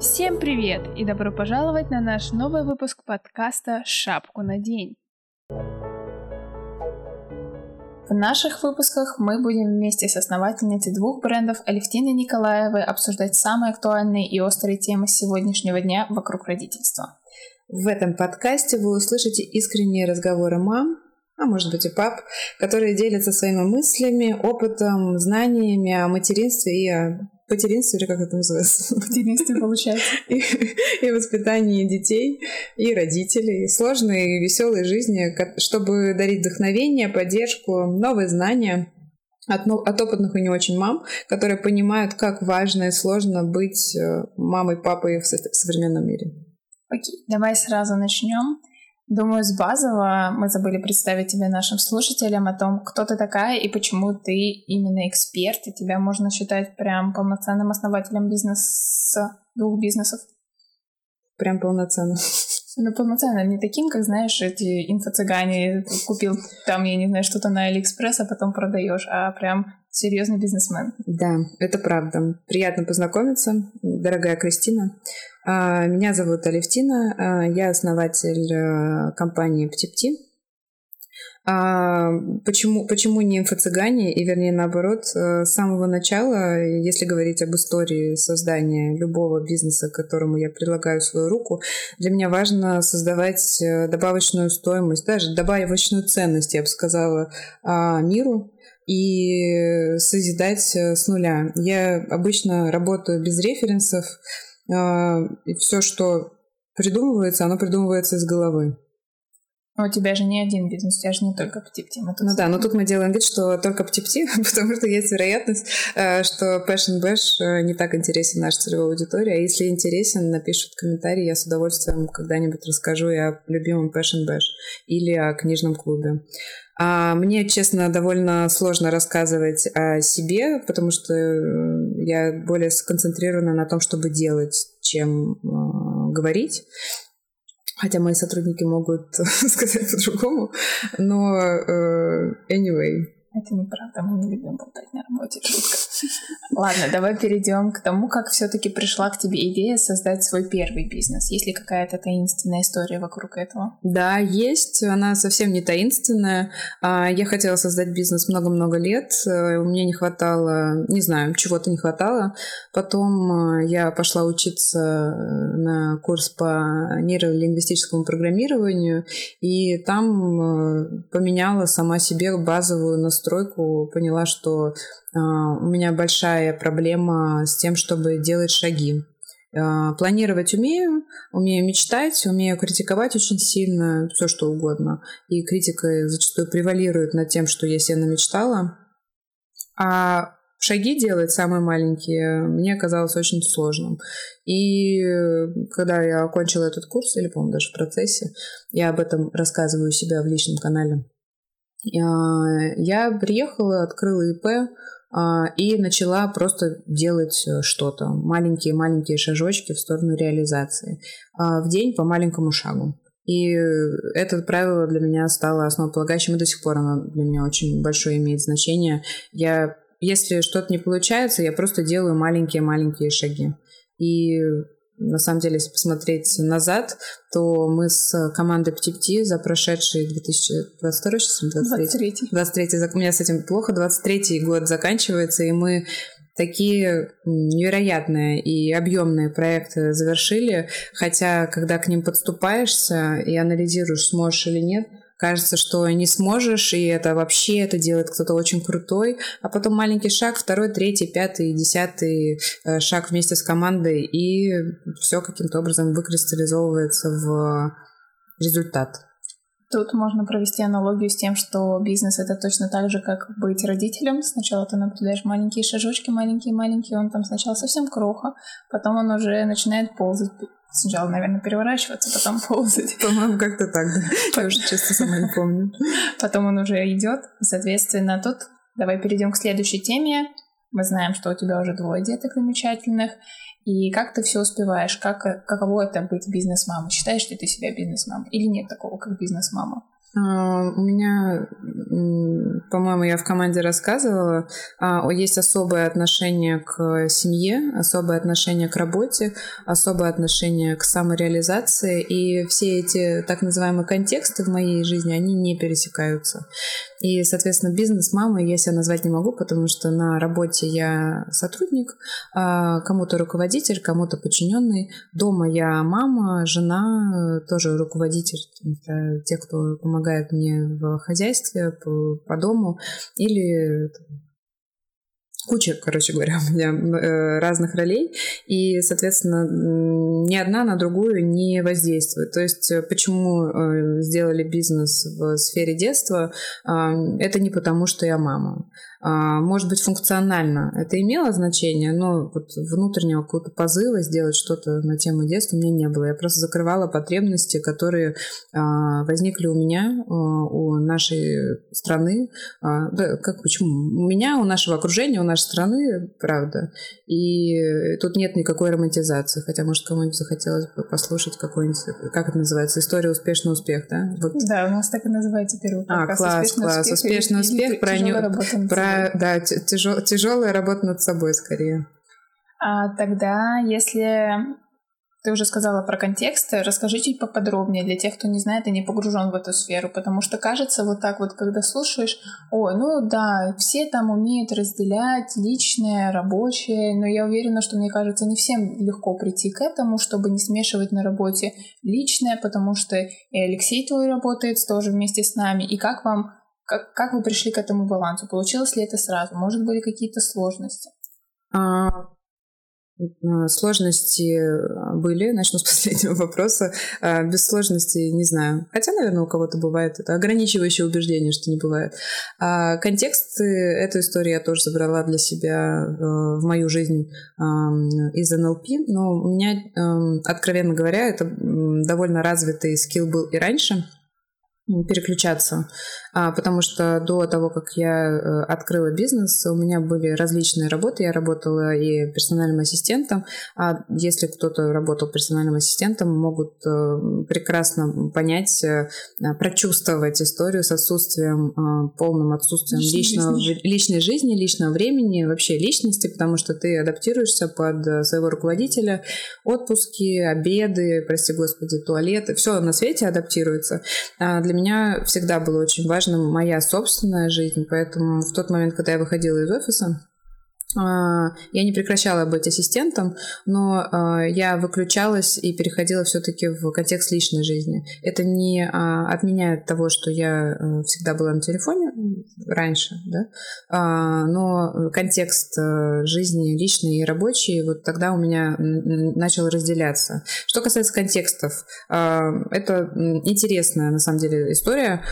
Всем привет и добро пожаловать на наш новый выпуск подкаста «Шапку на день». В наших выпусках мы будем вместе с основательницей двух брендов Алевтиной Николаевой обсуждать самые актуальные и острые темы сегодняшнего дня вокруг родительства. В этом подкасте вы услышите искренние разговоры мам, а может быть и пап, которые делятся своими мыслями, опытом, знаниями о материнстве и о материнстве, или как это называется? Материнстве, получается. И, и воспитании детей, и родителей. Сложной и веселой жизни, чтобы дарить вдохновение, поддержку, новые знания от, от опытных и не очень мам, которые понимают, как важно и сложно быть э, мамой, папой в современном мире. Окей, давай сразу начнем. Думаю, с базового мы забыли представить тебя нашим слушателям о том, кто ты такая и почему ты именно эксперт, и тебя можно считать прям полноценным основателем бизнеса, двух бизнесов. Прям полноценно. Ну, полноценно, не таким, как, знаешь, эти инфо-цыгане, купил там, я не знаю, что-то на Алиэкспресс, а потом продаешь, а прям серьезный бизнесмен. Да, это правда. Приятно познакомиться, дорогая Кристина. А, меня зовут Алевтина, а, я основатель э, компании Птипти. А почему, почему не инфо-цыгане, и вернее наоборот, э, с самого начала, если говорить об истории создания любого бизнеса, которому я предлагаю свою руку, для меня важно создавать э, добавочную стоимость, даже добавочную ценность, я бы сказала, миру и созидать с нуля. Я обычно работаю без референсов, и все, что придумывается, оно придумывается из головы. Но у тебя же не один бизнес, у тебя же не только птипти. Ну да, но тут мы делаем вид, что только птипти, потому что есть вероятность, э, что Passion Bash э, не так интересен нашей целевой аудитории. А если интересен, напишут комментарий, я с удовольствием когда-нибудь расскажу и о любимом Passion Bash или о книжном клубе. А мне, честно, довольно сложно рассказывать о себе, потому что э, я более сконцентрирована на том, чтобы делать, чем говорить. Хотя мои сотрудники могут сказать по-другому. Но э, anyway, это неправда, мы не любим болтать на работе, шутка. Ладно, давай перейдем к тому, как все-таки пришла к тебе идея создать свой первый бизнес. Есть ли какая-то таинственная история вокруг этого? Да, есть. Она совсем не таинственная. А, я хотела создать бизнес много-много лет. Э, меня не хватало, не знаю, чего-то не хватало. Потом э, я пошла учиться э, на курс по нейролингвистическому программированию, и там поменяла сама себе базовую настройку стройку, поняла, что а, у меня большая проблема с тем, чтобы делать шаги. А, планировать умею, умею мечтать, умею критиковать очень сильно, все что угодно. И критика зачастую превалирует над тем, что я себе намечтала. А шаги делать самые маленькие мне казалось очень сложным. И когда я окончила этот курс, или, по-моему, даже в процессе, я об этом рассказываю у себя в личном канале, я приехала, открыла ИП а, и начала просто делать э, что-то. Маленькие-маленькие шажочки в сторону реализации. А, в день по маленькому шагу. И это правило для меня стало основополагающим, и до сих пор оно для меня очень большое имеет значение. Я, если что-то не получается, я просто делаю маленькие-маленькие шаги. И на самом деле, если посмотреть назад, то мы с командой PTPT за прошедший 2022 23, 23. 23 у меня с этим плохо, 23 год заканчивается, и мы такие невероятные и объемные проекты завершили, хотя когда к ним подступаешься и анализируешь, сможешь или нет, кажется, что не сможешь, и это вообще это делает кто-то очень крутой, а потом маленький шаг, второй, третий, пятый, десятый э, шаг вместе с командой, и все каким-то образом выкристаллизовывается в результат. Тут можно провести аналогию с тем, что бизнес это точно так же, как быть родителем. Сначала ты наблюдаешь маленькие шажочки, маленькие-маленькие, он там сначала совсем кроха, потом он уже начинает ползать Сначала, наверное, переворачиваться, потом ползать. По-моему, как-то так, да. Я уже честно сама не помню. Потом он уже идет. Соответственно, тут давай перейдем к следующей теме. Мы знаем, что у тебя уже двое деток замечательных. И как ты все успеваешь? Как, каково это быть бизнес-мамой? Считаешь ли ты себя бизнес-мамой? Или нет такого, как бизнес-мама? А, у меня, по-моему, я в команде рассказывала, а, есть особое отношение к семье, особое отношение к работе, особое отношение к самореализации, и все эти так называемые контексты в моей жизни, они не пересекаются. И, соответственно, бизнес мамы я себя назвать не могу, потому что на работе я сотрудник, а, кому-то руководитель, кому-то подчиненный. Дома я мама, жена, тоже руководитель, те, кто помогает мне в хозяйстве, по, по дому, или куча, короче говоря, у меня э, разных ролей, и, соответственно, ни одна на другую не воздействует. То есть, э, почему э, сделали бизнес в сфере детства, это не потому, что я мама. А, может быть, функционально это имело значение, но вот внутреннего какого-то позыва сделать что-то на тему детства у меня не было. Я просто закрывала потребности, которые а, возникли у меня, а, у нашей страны. Да, как почему? У меня, у нашего окружения, у нашей страны, правда. И тут нет никакой романтизации. Хотя, может, кому-нибудь захотелось бы послушать какой-нибудь, как это называется, история успешный успех, да? Вот. Да, у нас так и называется первый А, класс, класс. Успешный успех, успех про, ню... про да, тяжел, тяжелая работа над собой скорее. А тогда, если ты уже сказала про контекст, расскажи чуть поподробнее для тех, кто не знает и не погружен в эту сферу, потому что кажется вот так вот, когда слушаешь, ой, ну да, все там умеют разделять личное, рабочее, но я уверена, что, мне кажется, не всем легко прийти к этому, чтобы не смешивать на работе личное, потому что и Алексей твой работает тоже вместе с нами, и как вам как, как вы пришли к этому балансу? Получилось ли это сразу? Может, были какие-то сложности? А, сложности а, были. Начну с последнего вопроса. А, без сложностей не знаю. Хотя, наверное, у кого-то бывает это ограничивающее убеждение, что не бывает. А контекст эту историю я тоже забрала для себя э, в мою жизнь из НЛП. Но у меня, эм, откровенно говоря, это довольно развитый скилл был и раньше переключаться а, потому что до того, как я э, открыла бизнес, у меня были различные работы. Я работала и персональным ассистентом, а если кто-то работал персональным ассистентом, могут э, прекрасно понять, э, прочувствовать историю с отсутствием, полным отсутствием личной личного, жизни. личной жизни, личного времени, вообще личности, потому что ты адаптируешься под своего руководителя, отпуски, обеды, прости господи, туалеты, все на свете адаптируется. А для меня всегда было очень важно моя собственная жизнь, поэтому в тот момент, когда я выходила из офиса, я не прекращала быть ассистентом, но а, я выключалась и переходила все-таки в контекст личной жизни. Это не а, отменяет того, что я э, всегда была на телефоне раньше, да, но контекст э, жизни личной и рабочей вот тогда у меня начал разделяться. Что касается контекстов, это интересная на самом деле история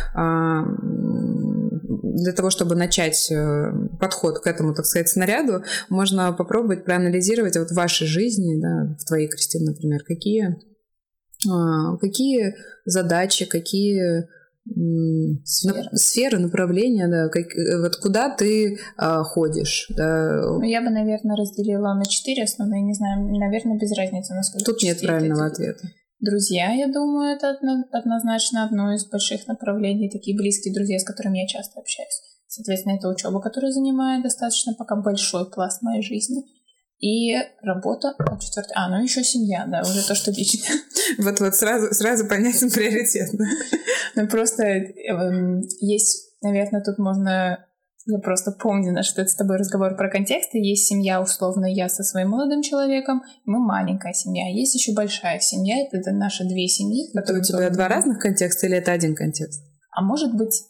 для того, чтобы начать э, подход к этому, так сказать, снаряду, можно попробовать проанализировать вот в вашей жизни, да, в твоей, Кристине, например, какие, а, какие задачи, какие сферы, сферы направления, да, как, э, вот куда ты а, ходишь. Да. Ну, я бы, наверное, разделила на четыре основные, не знаю, наверное, без разницы, насколько Тут нет правильного ответа. Друзья, я думаю, это однозначно одно из больших направлений, такие близкие друзья, с которыми я часто общаюсь. Соответственно, это учеба, которая занимает достаточно пока большой пласт моей жизни. И работа, а четвертый, а, ну еще семья, да, уже то, что лично. Вот-вот сразу, сразу понятен приоритет. Ну просто эм, есть, наверное, тут можно я просто помню, что это с тобой разговор про контексты. Есть семья, условно, я со своим молодым человеком, мы маленькая семья. Есть еще большая семья, это, это наши две семьи. Это у тебя два разных контекста или это один контекст? А может быть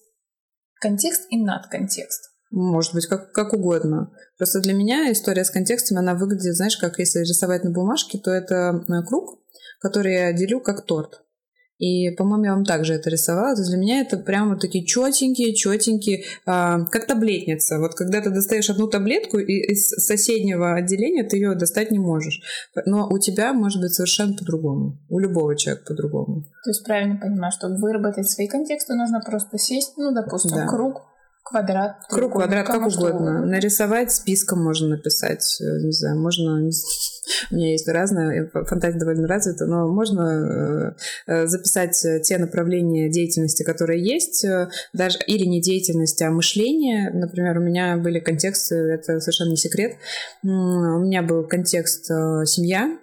контекст и надконтекст. Может быть, как, как угодно. Просто для меня история с контекстом, она выглядит, знаешь, как если рисовать на бумажке, то это э, круг, который я делю как торт. И, по-моему, я вам также это рисовала. То есть для меня это прямо такие четенькие, четенькие, а, как таблетница. Вот когда ты достаешь одну таблетку, и из соседнего отделения ты ее достать не можешь. Но у тебя может быть совершенно по-другому. У любого человека по-другому. То есть правильно понимаю, чтобы выработать свои контексты, нужно просто сесть, ну, допустим, да. круг Квадрат. Круг, квадрат, как угодно. Нарисовать списком можно написать. Э, не знаю, можно... У меня есть разное, фантазия довольно развита, но можно э, э, записать те направления деятельности, которые есть, даже или не деятельности, а мышление. Например, у меня были контексты, это совершенно не секрет. У меня был контекст семья.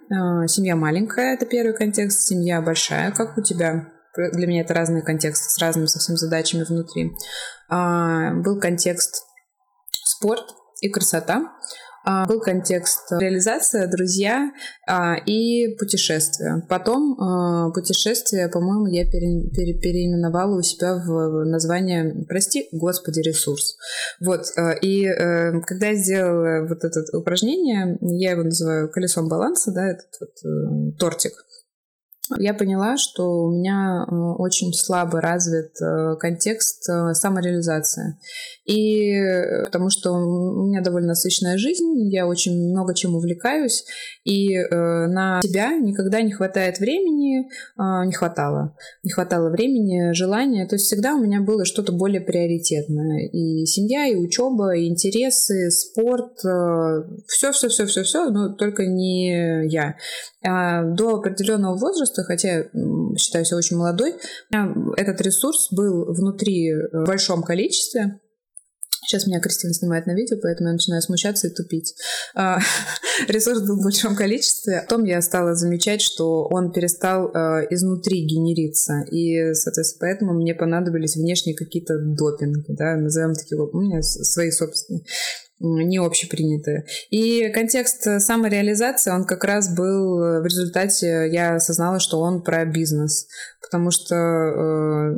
Семья маленькая, это первый контекст, семья большая, как у тебя для меня это разные контексты с разными совсем задачами внутри. А, был контекст спорт и красота. А, был контекст реализация, друзья а, и путешествия. Потом путешествие, по-моему, я пере, пере, переименовала у себя в название, прости, господи, ресурс. Вот, и э, когда я сделала вот это упражнение, я его называю колесом баланса, да, этот вот э, тортик, я поняла, что у меня э, очень слабо развит э, контекст э, самореализации. И потому что у меня довольно насыщенная жизнь, я очень много чем увлекаюсь, и на себя никогда не хватает времени, не хватало. Не хватало времени, желания. То есть всегда у меня было что-то более приоритетное. И семья, и учеба, и интересы, спорт, все-все-все-все-все, но только не я. А до определенного возраста, хотя я считаю себя очень молодой, этот ресурс был внутри э, в большом количестве, Сейчас меня Кристина снимает на видео, поэтому я начинаю смущаться и тупить. А, ресурс был в большом количестве. Потом я стала замечать, что он перестал э, изнутри генериться. И, соответственно, поэтому мне понадобились внешние какие-то допинги, да, назовем такие, у меня свои собственные не общепринятые. И контекст самореализации, он как раз был э, в результате, я осознала, что он про бизнес, потому что э,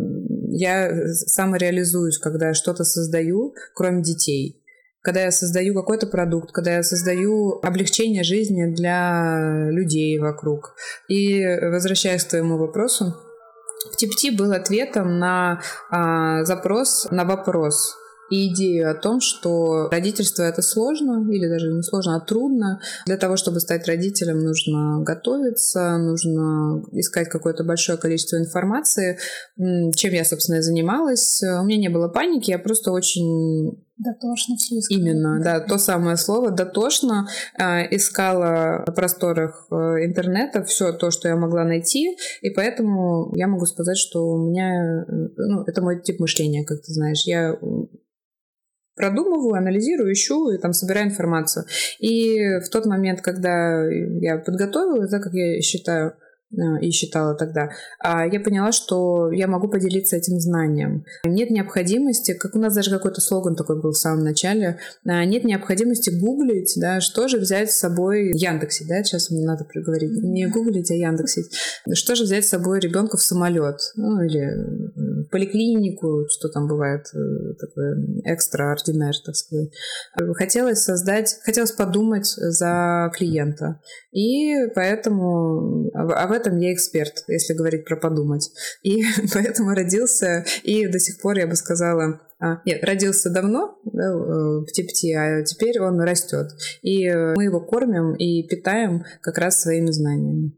я самореализуюсь, когда что-то создаю, кроме детей. Когда я создаю какой-то продукт, когда я создаю облегчение жизни для людей вокруг. И возвращаясь к твоему вопросу, ТИПТИ был ответом на а, запрос, на вопрос и идею о том, что родительство это сложно, или даже не сложно, а трудно. Для того, чтобы стать родителем, нужно готовиться, нужно искать какое-то большое количество информации, чем я, собственно, и занималась. У меня не было паники, я просто очень Дотошно все искала. Именно, да, то самое слово дотошно э, искала на просторах э, интернета все то, что я могла найти, и поэтому я могу сказать, что у меня, э, ну, это мой тип мышления, как ты знаешь, я продумываю, анализирую, ищу и там собираю информацию. И в тот момент, когда я подготовилась, да, как я считаю, Э, и считала тогда, а я поняла, что я могу поделиться этим знанием. Нет необходимости, как у нас даже какой-то слоган такой был в самом начале, а, нет необходимости гуглить, да, что же взять с собой Яндексить, да, сейчас мне надо приговорить, не гуглить, а Яндексить, что же взять с собой ребенка в самолет, ну, или в поликлинику, что там бывает, э, такое экстраординар, так сказать. Хотелось создать, хотелось подумать за клиента. И поэтому, а в этом я эксперт, если говорить про подумать. И поэтому родился, и до сих пор я бы сказала, а, нет, родился давно да, э, в Типти, а теперь он растет. И мы его кормим и питаем как раз своими знаниями.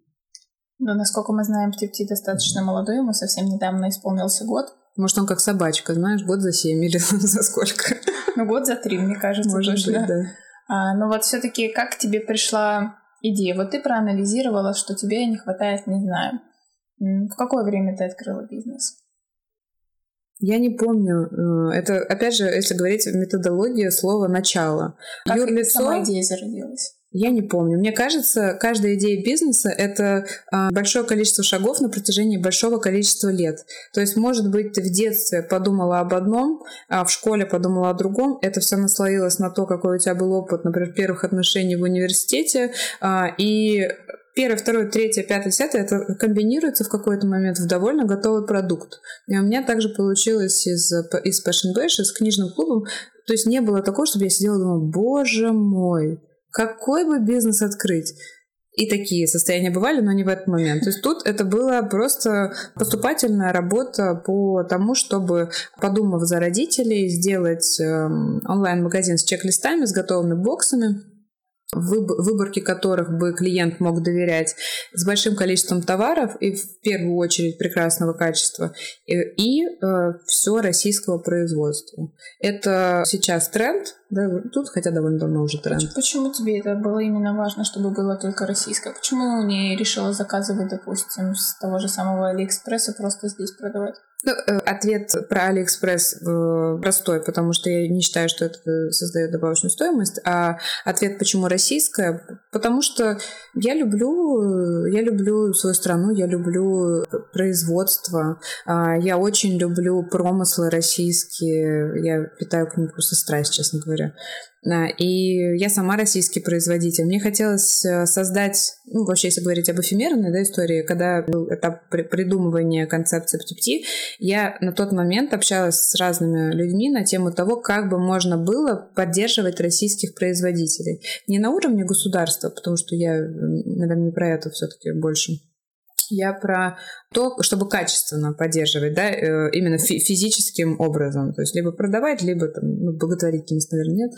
Но, насколько мы знаем, Птипти достаточно молодой, ему совсем недавно исполнился год. Может, он как собачка, знаешь, год за семь или за сколько? Ну, год за три, мне кажется, Может точно. Быть, да. А, но вот все-таки как тебе пришла идея? Вот ты проанализировала, что тебе не хватает, не знаю. В какое время ты открыла бизнес? Я не помню. Э, это, опять же, если говорить в методологии, слово «начало». Как Юрлицо... сама идея зародилась? Я не помню. Мне кажется, каждая идея бизнеса — это а, большое количество шагов на протяжении большого количества лет. То есть, может быть, ты в детстве подумала об одном, а в школе подумала о другом. Это все наслоилось на то, какой у тебя был опыт, например, первых отношений в университете. А, и первое, второе, третье, пятое, десятое, это комбинируется в какой-то момент в довольно готовый продукт. И у меня также получилось из, из Passion Bash, с книжным клубом. То есть не было такого, чтобы я сидела и думала, боже мой, какой бы бизнес открыть? И такие состояния бывали, но не в этот момент. То есть тут это была просто поступательная работа по тому, чтобы, подумав за родителей, сделать эм, онлайн-магазин с чек-листами, с готовыми боксами, выборке которых бы клиент мог доверять, с большим количеством товаров и в первую очередь прекрасного качества, и, и э, все российского производства. Это сейчас тренд, да, тут хотя довольно давно уже тренд. Почему тебе это было именно важно, чтобы было только российское? Почему не решила заказывать, допустим, с того же самого Алиэкспресса просто здесь продавать? Ну, э, ответ про Алиэкспресс э, простой, потому что я не считаю, что это создает добавочную стоимость. А ответ, почему российская, потому что я люблю, я люблю свою страну, я люблю производство, а, я очень люблю промыслы российские, я питаю к ним просто страсть, честно говоря. И я сама российский производитель. Мне хотелось э, создать, ну, вообще, если говорить об эфемерной да, истории, когда был этап придумывания концепции птипти, я на тот момент общалась с разными людьми на тему того, как бы можно было поддерживать российских производителей. Не на уровне государства, потому что я, наверное, не про это все-таки больше я про то, чтобы качественно поддерживать, да, э, именно физическим образом. То есть либо продавать, либо там, ну, благотворительность, наверное, нет.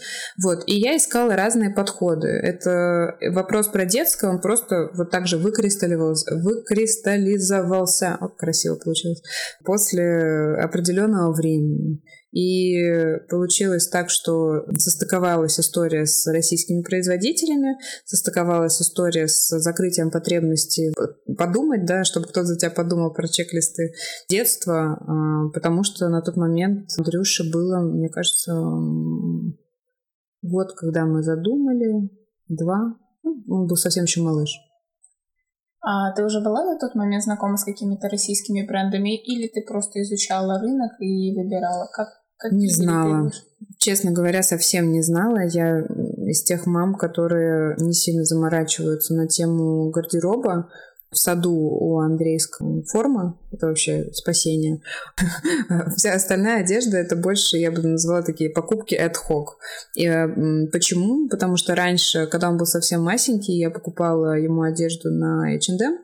Вот. И я искала разные подходы. Это вопрос про детское, он просто вот так же выкристаллизовался, выкристаллизовался, о, красиво получилось, после определенного времени. И получилось так, что состыковалась история с российскими производителями, состыковалась история с закрытием потребности подумать, да, чтобы кто-то за тебя подумал про чек-листы детства, а, потому что на тот момент Андрюше было, мне кажется, год, когда мы задумали, два, ну, он был совсем еще малыш. А ты уже была на тот момент знакома с какими-то российскими брендами, или ты просто изучала рынок и выбирала, как Какие не знала. Честно говоря, совсем не знала. Я из тех мам, которые не сильно заморачиваются на тему гардероба. В саду у Андрейского форма, это вообще спасение. Вся остальная одежда, это больше, я бы назвала такие покупки ad hoc. И, почему? Потому что раньше, когда он был совсем масенький, я покупала ему одежду на H&M,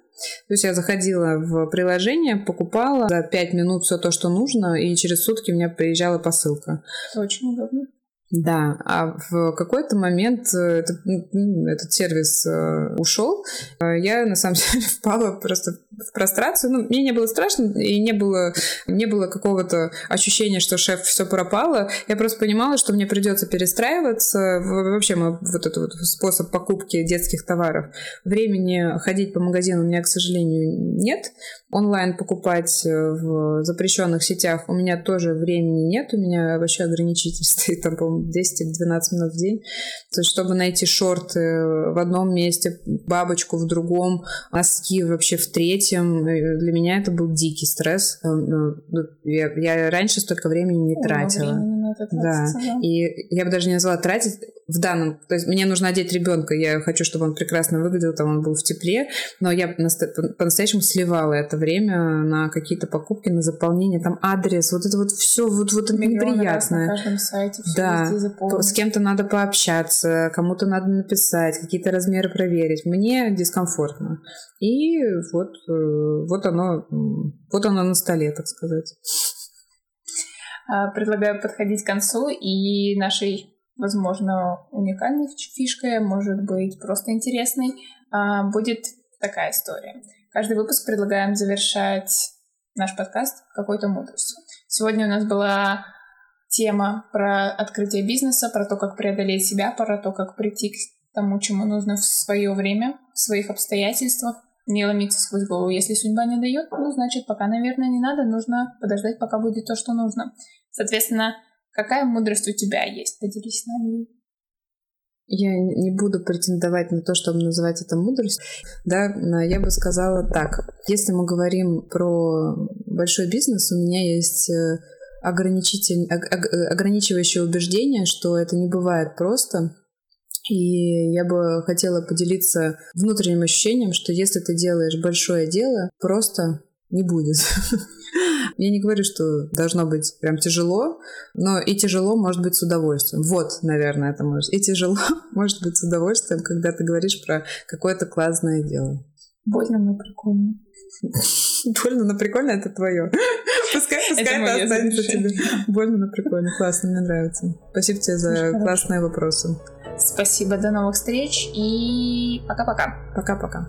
то есть я заходила в приложение, покупала за 5 минут все то, что нужно, и через сутки у меня приезжала посылка. Очень удобно. Да, а в какой-то момент э, этот, этот сервис э, ушел. Э, я на самом деле впала просто в прострацию. Ну, мне не было страшно, и не было, не было какого-то ощущения, что шеф все пропало. Я просто понимала, что мне придется перестраиваться. Вообще, вот этот вот способ покупки детских товаров. Времени ходить по магазину у меня, к сожалению, нет. Онлайн покупать в запрещенных сетях у меня тоже времени нет. У меня вообще ограничитель стоит там, по 10-12 минут в день. То есть, чтобы найти шорты в одном месте, бабочку в другом, носки вообще в третьем, э, для меня это был дикий стресс. Э, ну, я, я раньше столько времени не тратила. Времени на это да. да. И я бы даже не назвала тратить в данном... То есть мне нужно одеть ребенка, я хочу, чтобы он прекрасно выглядел, там он был в тепле, но я по-настоящему сливала это время на какие-то покупки, на заполнение, там адрес, вот это вот все, вот, вот это неприятное. на каждом сайте, все да, с кем-то надо пообщаться, кому-то надо написать, какие-то размеры проверить. Мне дискомфортно. И вот, э, вот оно, вот оно на столе, так сказать. А, предлагаю подходить к концу и нашей возможно, уникальной фишкой, может быть, просто интересной, а, будет такая история. Каждый выпуск предлагаем завершать наш подкаст какой-то мудростью. Сегодня у нас была тема про открытие бизнеса, про то, как преодолеть себя, про то, как прийти к тому, чему нужно в свое время, в своих обстоятельствах, не ломиться сквозь голову. Если судьба не дает, ну, значит, пока, наверное, не надо, нужно подождать, пока будет то, что нужно. Соответственно, Какая мудрость у тебя есть? Поделись с нами. Я не буду претендовать на то, чтобы называть это мудрость. Да, я бы сказала так. Если мы говорим про большой бизнес, у меня есть э, ограничитель, ограничивающее убеждение, что это не бывает просто. И я бы хотела поделиться внутренним ощущением, что если ты делаешь большое дело, просто не будет. Я не говорю, что должно быть прям тяжело, но и тяжело может быть с удовольствием. Вот, наверное, это может. И тяжело может быть с удовольствием, когда ты говоришь про какое-то классное дело. Больно, но прикольно. Больно, но прикольно это твое. Пускай, пускай это, это останется тебе. Больно, но прикольно. Классно, мне нравится. Спасибо тебе за классные вопросы. Спасибо, до новых встреч и пока-пока. Пока-пока.